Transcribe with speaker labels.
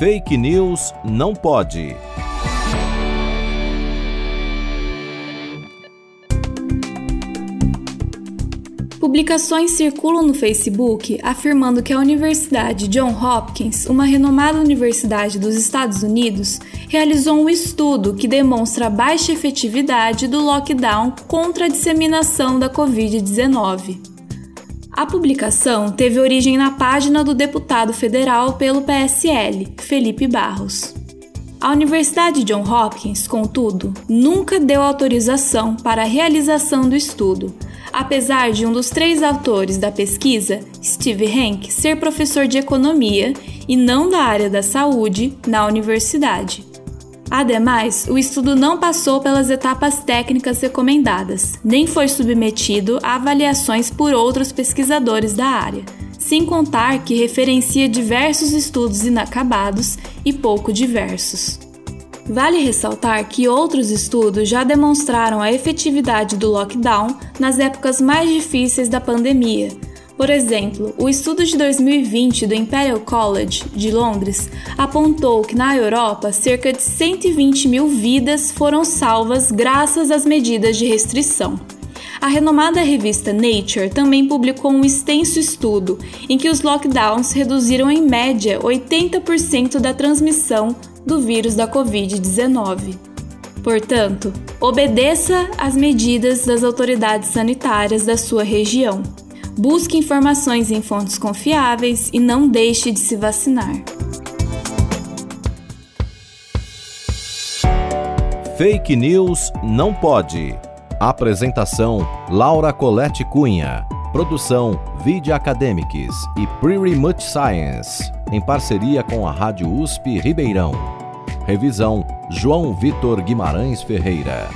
Speaker 1: Fake News não pode.
Speaker 2: Publicações circulam no Facebook afirmando que a Universidade John Hopkins, uma renomada universidade dos Estados Unidos, realizou um estudo que demonstra a baixa efetividade do lockdown contra a disseminação da Covid-19. A publicação teve origem na página do deputado federal pelo PSL, Felipe Barros. A Universidade John Hopkins, contudo, nunca deu autorização para a realização do estudo apesar de um dos três autores da pesquisa, Steve Hank, ser professor de economia e não da área da saúde na universidade. Ademais, o estudo não passou pelas etapas técnicas recomendadas, nem foi submetido a avaliações por outros pesquisadores da área, sem contar que referencia diversos estudos inacabados e pouco diversos. Vale ressaltar que outros estudos já demonstraram a efetividade do lockdown nas épocas mais difíceis da pandemia. Por exemplo, o estudo de 2020 do Imperial College de Londres apontou que na Europa cerca de 120 mil vidas foram salvas graças às medidas de restrição. A renomada revista Nature também publicou um extenso estudo em que os lockdowns reduziram em média 80% da transmissão do vírus da Covid-19. Portanto, obedeça às medidas das autoridades sanitárias da sua região. Busque informações em fontes confiáveis e não deixe de se vacinar.
Speaker 1: Fake News não pode. Apresentação: Laura Colette Cunha. Produção: Video Academics e Pretty Much Science em parceria com a Rádio USP Ribeirão. Revisão: João Vitor Guimarães Ferreira.